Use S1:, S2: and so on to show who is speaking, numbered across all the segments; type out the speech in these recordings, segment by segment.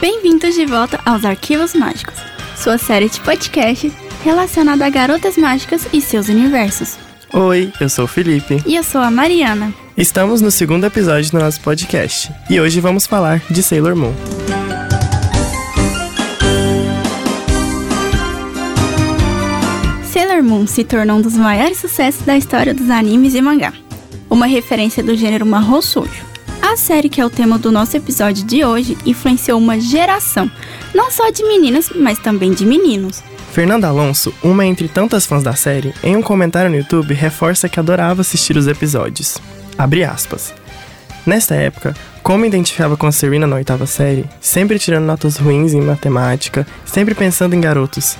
S1: Bem-vindos de volta aos Arquivos Mágicos, sua série de podcast relacionada a garotas mágicas e seus universos.
S2: Oi, eu sou o Felipe.
S1: E eu sou a Mariana.
S2: Estamos no segundo episódio do nosso podcast e hoje vamos falar de Sailor Moon.
S1: Sailor Moon se tornou um dos maiores sucessos da história dos animes e mangá, uma referência do gênero marrom sujo. A série que é o tema do nosso episódio de hoje influenciou uma geração, não só de meninas, mas também de meninos.
S2: Fernanda Alonso, uma entre tantas fãs da série, em um comentário no YouTube reforça que adorava assistir os episódios. Abre aspas. Nesta época, como identificava com a Serena na oitava série, sempre tirando notas ruins em matemática, sempre pensando em garotos.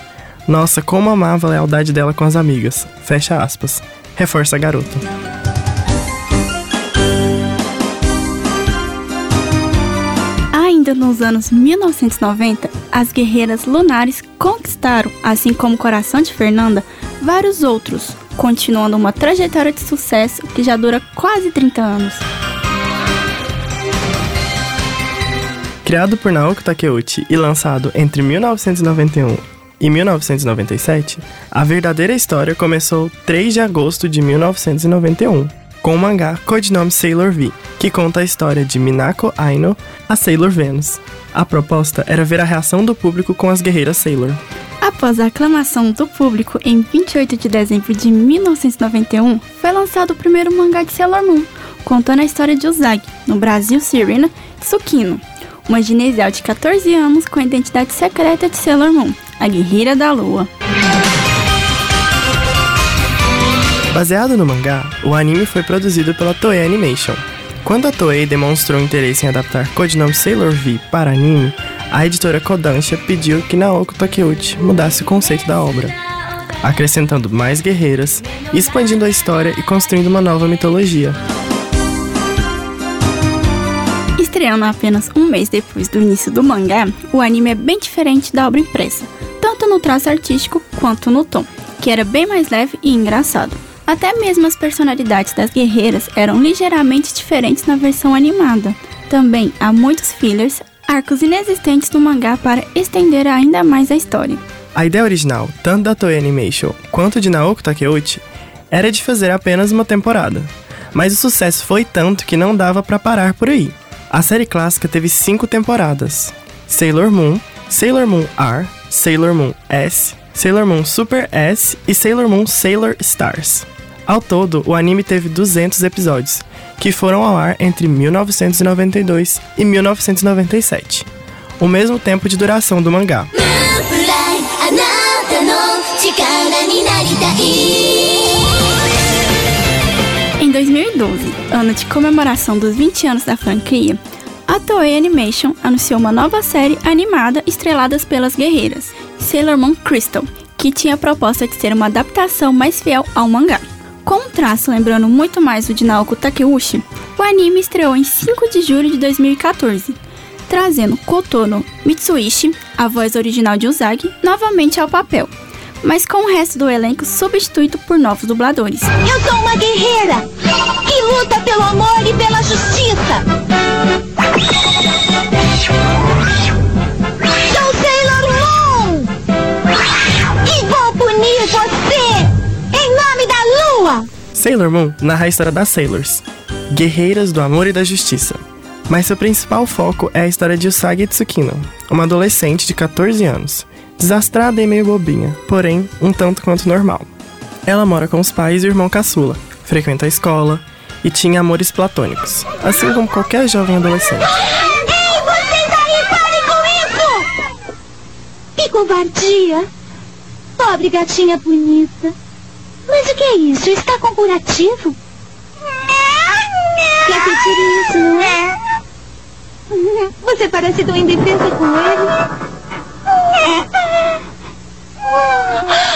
S2: Nossa, como amava a lealdade dela com as amigas. Fecha aspas. Reforça a garota.
S1: Ainda nos anos 1990, as guerreiras lunares conquistaram, assim como coração de Fernanda, vários outros, continuando uma trajetória de sucesso que já dura quase 30 anos.
S2: Criado por Naoko Takeuchi e lançado entre 1991 e 1997, a verdadeira história começou 3 de agosto de 1991, com o mangá codinome Sailor V, que conta a história de Minako Aino, a Sailor Venus. A proposta era ver a reação do público com as guerreiras Sailor.
S1: Após a aclamação do público em 28 de dezembro de 1991, foi lançado o primeiro mangá de Sailor Moon, contando a história de Usagi, no Brasil Serena Tsukino, uma ginesial de 14 anos com a identidade secreta de Sailor Moon, a Guerreira da Lua.
S2: Baseado no mangá, o anime foi produzido pela Toei Animation. Quando a Toei demonstrou interesse em adaptar codinome Sailor V para anime, a editora Kodansha pediu que Naoko Takeuchi mudasse o conceito da obra, acrescentando mais guerreiras, expandindo a história e construindo uma nova mitologia.
S1: Estreando apenas um mês depois do início do mangá, o anime é bem diferente da obra impressa, tanto no traço artístico quanto no tom, que era bem mais leve e engraçado. Até mesmo as personalidades das guerreiras eram ligeiramente diferentes na versão animada. Também há muitos fillers, arcos inexistentes no mangá para estender ainda mais a história.
S2: A ideia original, tanto da Toei Animation quanto de Naoko Takeuchi, era de fazer apenas uma temporada. Mas o sucesso foi tanto que não dava para parar por aí. A série clássica teve cinco temporadas: Sailor Moon, Sailor Moon R, Sailor Moon S, Sailor Moon Super S e Sailor Moon Sailor Stars. Ao todo, o anime teve 200 episódios, que foram ao ar entre 1992 e 1997, o mesmo tempo de duração do mangá.
S1: Em 2012, ano de comemoração dos 20 anos da franquia, a Toei Animation anunciou uma nova série animada estreladas pelas guerreiras, Sailor Moon Crystal, que tinha a proposta de ser uma adaptação mais fiel ao mangá. Com um traço lembrando muito mais o de Naoko Takeuchi, o anime estreou em 5 de julho de 2014, trazendo Kotono Mitsuishi, a voz original de Usagi, novamente ao papel, mas com o resto do elenco substituído por novos dubladores.
S3: Eu sou uma guerreira Sailor Moon
S2: narra a história das Sailors, guerreiras do amor e da justiça. Mas seu principal foco é a história de Usagi Tsukino, uma adolescente de 14 anos, desastrada e meio bobinha, porém um tanto quanto normal. Ela mora com os pais e o irmão caçula, frequenta a escola e tinha amores platônicos, assim como qualquer jovem adolescente.
S3: Ei, vocês aí, parem com isso! Que covardia! Pobre gatinha bonita. Mas o que é isso? Está com curativo? Quer pedir isso, não é? Você parece tão indefesa com ele.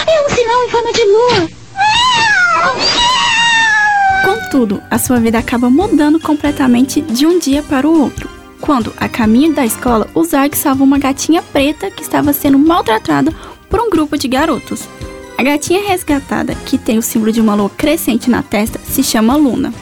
S3: É um sinal em forma de lua.
S1: Contudo, a sua vida acaba mudando completamente de um dia para o outro. Quando, a caminho da escola, o Zark salva uma gatinha preta que estava sendo maltratada por um grupo de garotos. A gatinha resgatada, que tem o símbolo de uma lua crescente na testa, se chama Luna.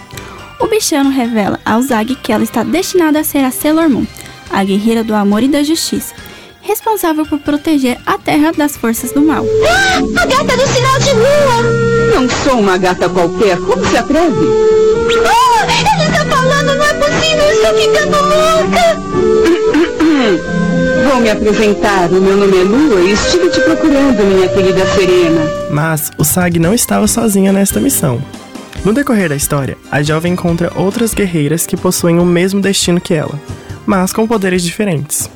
S1: O bichano revela ao Zag que ela está destinada a ser a Sailor Moon, a guerreira do amor e da justiça, responsável por proteger a Terra das forças do mal.
S3: Ah, a gata do sinal de rua!
S4: Não sou uma gata qualquer, como se atreve?
S3: Ah, ele está falando, não é possível, estou ficando louca!
S4: Vou me apresentar, o meu nome é Lua e estive te procurando, minha querida Serena.
S2: Mas o Sag não estava sozinha nesta missão. No decorrer da história, a jovem encontra outras guerreiras que possuem o mesmo destino que ela, mas com poderes diferentes.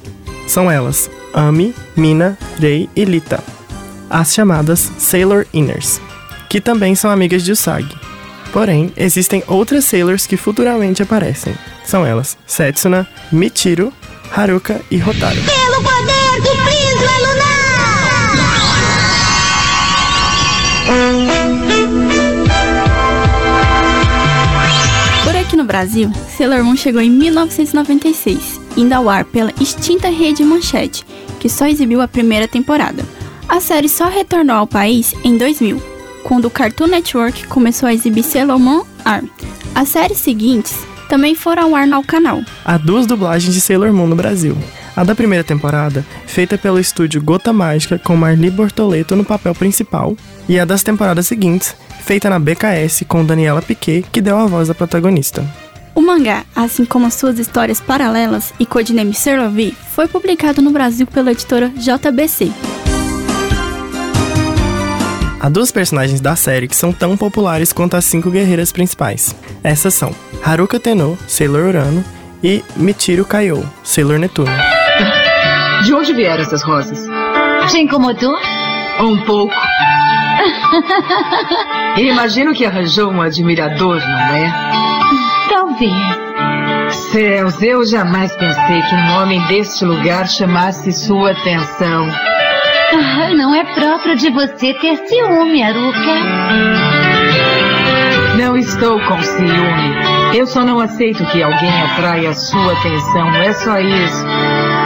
S2: São elas Ami, Mina, Rei e Lita, as chamadas Sailor Inners, que também são amigas de Usagi. Porém, existem outras Sailors que futuramente aparecem. São elas Setsuna, Michiru, Haruka e Hotaru.
S1: Brasil, Sailor Moon chegou em 1996, indo ao ar pela extinta Rede Manchete, que só exibiu a primeira temporada. A série só retornou ao país em 2000, quando o Cartoon Network começou a exibir Sailor Moon Arm. As séries seguintes também foram ao ar no canal.
S2: Há duas dublagens de Sailor Moon no Brasil. A da primeira temporada, feita pelo estúdio Gota Mágica com Marli Bortoleto no papel principal, e a das temporadas seguintes, feita na BKS com Daniela Piquet, que deu a voz à protagonista.
S1: O mangá, assim como as suas histórias paralelas e codename V, foi publicado no Brasil pela editora JBC.
S2: Há duas personagens da série que são tão populares quanto as cinco guerreiras principais. Essas são Haruka Tenno, Sailor Urano, e Michiru Kaiô, Sailor Netuno.
S4: De onde vieram essas rosas?
S3: Te incomodou?
S4: Um pouco. Imagino que arranjou um admirador, não é?
S3: Talvez.
S5: Céus, eu jamais pensei que um homem deste lugar chamasse sua atenção.
S3: Ah, não é próprio de você ter ciúme, Aruka.
S5: Não estou com ciúme. Eu só não aceito que alguém atraia sua atenção. É só isso.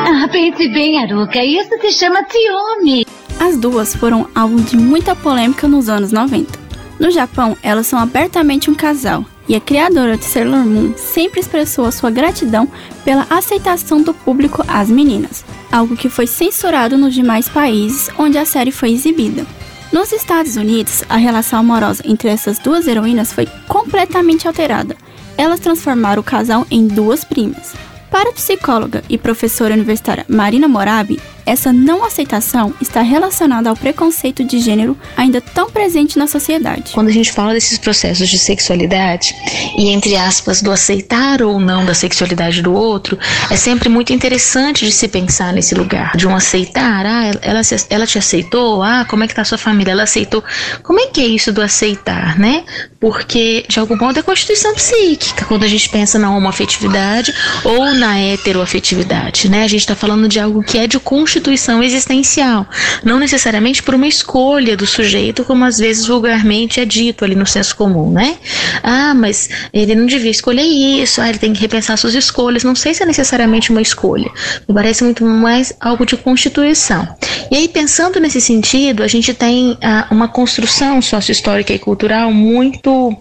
S3: Ah, pense bem, Aruka. Isso se chama ciúme.
S1: As duas foram alvo de muita polêmica nos anos 90. No Japão, elas são abertamente um casal, e a criadora de Sailor Moon sempre expressou a sua gratidão pela aceitação do público às meninas, algo que foi censurado nos demais países onde a série foi exibida. Nos Estados Unidos, a relação amorosa entre essas duas heroínas foi completamente alterada. Elas transformaram o casal em duas primas. Para a psicóloga e professora universitária Marina Morabi, essa não aceitação está relacionada ao preconceito de gênero ainda tão presente na sociedade.
S6: Quando a gente fala desses processos de sexualidade e entre aspas do aceitar ou não da sexualidade do outro, é sempre muito interessante de se pensar nesse lugar, de um aceitar, ah, ela, ela te aceitou, ah, como é que tá a sua família, ela aceitou. Como é que é isso do aceitar, né? Porque de algum modo é constituição psíquica quando a gente pensa na homoafetividade ou na heteroafetividade, né? A gente está falando de algo que é de constituição existencial, não necessariamente por uma escolha do sujeito, como às vezes vulgarmente é dito ali no senso comum, né? Ah, mas ele não devia escolher isso, ah, ele tem que repensar suas escolhas. Não sei se é necessariamente uma escolha, me parece muito mais algo de constituição. E aí, pensando nesse sentido, a gente tem ah, uma construção sociohistórica e cultural muito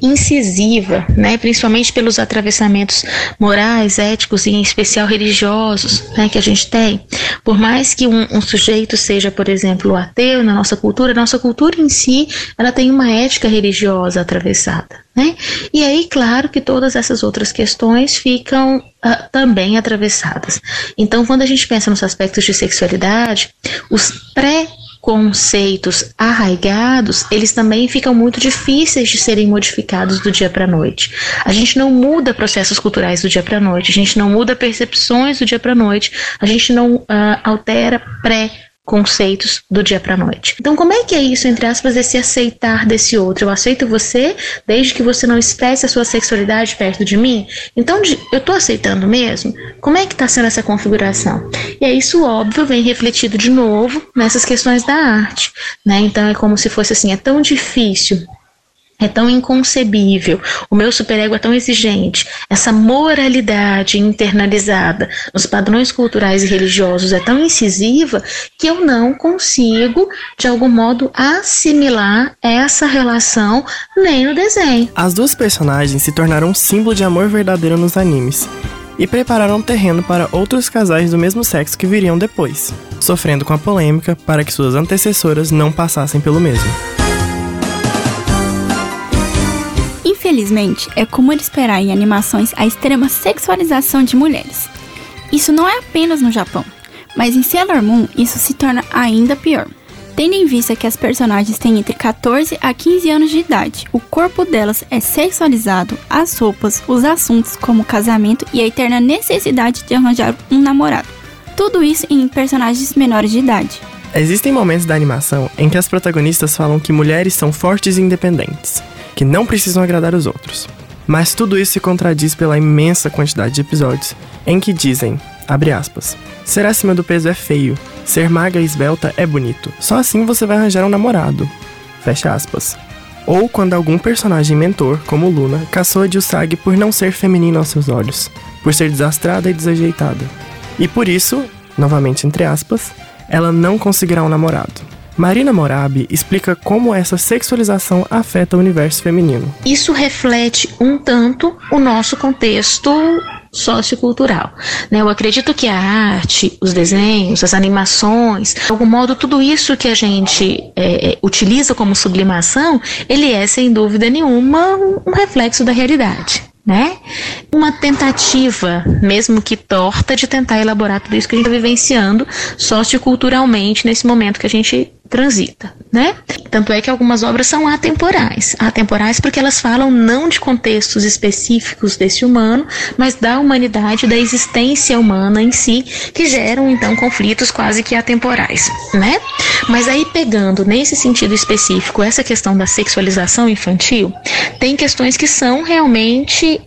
S6: incisiva, né, principalmente pelos atravessamentos morais, éticos e em especial religiosos, né, que a gente tem. Por mais que um, um, sujeito seja, por exemplo, ateu na nossa cultura, nossa cultura em si, ela tem uma ética religiosa atravessada, né? E aí, claro que todas essas outras questões ficam uh, também atravessadas. Então, quando a gente pensa nos aspectos de sexualidade, os pré conceitos arraigados, eles também ficam muito difíceis de serem modificados do dia para a noite. A gente não muda processos culturais do dia para a noite, a gente não muda percepções do dia para a noite, a gente não uh, altera pré conceitos do dia para noite. Então, como é que é isso, entre aspas, esse aceitar desse outro? Eu aceito você desde que você não expresse a sua sexualidade perto de mim? Então, eu tô aceitando mesmo? Como é que tá sendo essa configuração? E aí, isso, óbvio, vem refletido de novo nessas questões da arte, né? Então, é como se fosse assim, é tão difícil é tão inconcebível, o meu superego é tão exigente, essa moralidade internalizada nos padrões culturais e religiosos é tão incisiva que eu não consigo, de algum modo, assimilar essa relação nem no desenho.
S2: As duas personagens se tornaram um símbolo de amor verdadeiro nos animes e prepararam terreno para outros casais do mesmo sexo que viriam depois, sofrendo com a polêmica para que suas antecessoras não passassem pelo mesmo.
S1: Infelizmente, é comum esperar em animações a extrema sexualização de mulheres. Isso não é apenas no Japão, mas em Sailor Moon isso se torna ainda pior. Tendo em vista que as personagens têm entre 14 a 15 anos de idade, o corpo delas é sexualizado, as roupas, os assuntos como casamento e a eterna necessidade de arranjar um namorado. Tudo isso em personagens menores de idade.
S2: Existem momentos da animação em que as protagonistas falam que mulheres são fortes e independentes, que não precisam agradar os outros. Mas tudo isso se contradiz pela imensa quantidade de episódios em que dizem, abre aspas, ser acima do peso é feio, ser magra e esbelta é bonito, só assim você vai arranjar um namorado. Fecha aspas. Ou quando algum personagem mentor, como Luna, caçou de Usagi por não ser feminina aos seus olhos, por ser desastrada e desajeitada. E por isso, novamente entre aspas, ela não conseguirá um namorado. Marina Morabi explica como essa sexualização afeta o universo feminino.
S6: Isso reflete um tanto o nosso contexto sociocultural. Né? Eu acredito que a arte, os desenhos, as animações, de algum modo, tudo isso que a gente é, utiliza como sublimação, ele é, sem dúvida nenhuma, um reflexo da realidade né? Uma tentativa, mesmo que torta, de tentar elaborar tudo isso que a gente está vivenciando socioculturalmente nesse momento que a gente transita, né? Tanto é que algumas obras são atemporais. Atemporais porque elas falam não de contextos específicos desse humano, mas da humanidade, da existência humana em si, que geram então conflitos quase que atemporais, né? Mas aí pegando nesse sentido específico essa questão da sexualização infantil, tem questões que são realmente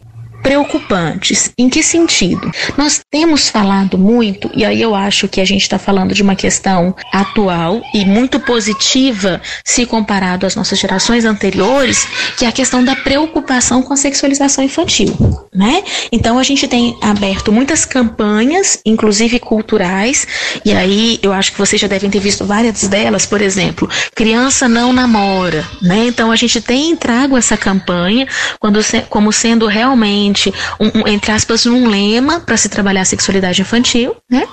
S6: preocupantes. Em que sentido? Nós temos falado muito, e aí eu acho que a gente está falando de uma questão atual e muito positiva se comparado às nossas gerações anteriores, que é a questão da preocupação com a sexualização infantil, né? Então a gente tem aberto muitas campanhas, inclusive culturais, e aí eu acho que vocês já devem ter visto várias delas, por exemplo, criança não namora, né? Então a gente tem trago essa campanha quando, como sendo realmente um, um, entre aspas, um lema para se trabalhar a sexualidade infantil, né?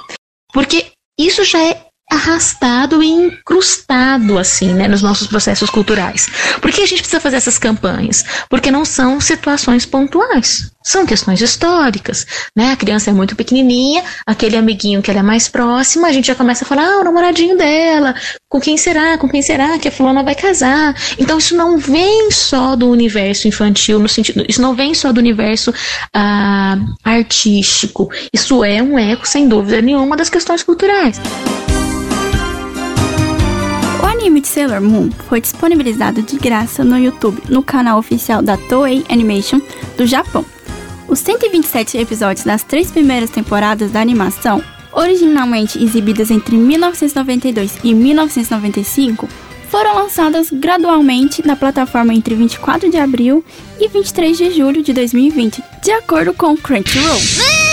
S6: Porque isso já é arrastado e incrustado assim, né, nos nossos processos culturais. Por que a gente precisa fazer essas campanhas? Porque não são situações pontuais, são questões históricas, né? A criança é muito pequenininha, aquele amiguinho que ela é mais próxima, a gente já começa a falar, ah, o namoradinho dela, com quem será? Com quem será que a fulana vai casar? Então isso não vem só do universo infantil no sentido, isso não vem só do universo ah, artístico. Isso é um eco sem dúvida nenhuma das questões culturais
S1: anime de Sailor Moon foi disponibilizado de graça no YouTube no canal oficial da Toei Animation do Japão. Os 127 episódios das três primeiras temporadas da animação, originalmente exibidas entre 1992 e 1995, foram lançadas gradualmente na plataforma entre 24 de abril e 23 de julho de 2020, de acordo com Crunchyroll.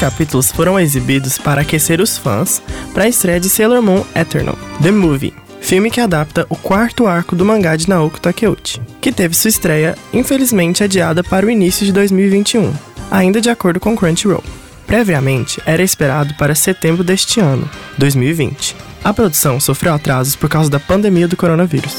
S2: Capítulos foram exibidos para aquecer os fãs para a estreia de Sailor Moon Eternal, The Movie, filme que adapta o quarto arco do mangá de Naoko Takeuchi, que teve sua estreia infelizmente adiada para o início de 2021, ainda de acordo com Crunchyroll. Previamente, era esperado para setembro deste ano, 2020. A produção sofreu atrasos por causa da pandemia do coronavírus.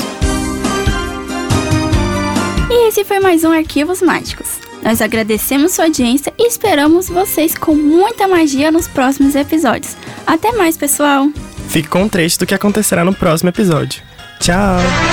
S1: E esse foi mais um Arquivos Mágicos. Nós agradecemos sua audiência e esperamos vocês com muita magia nos próximos episódios. Até mais, pessoal!
S2: Fique com um trecho do que acontecerá no próximo episódio. Tchau!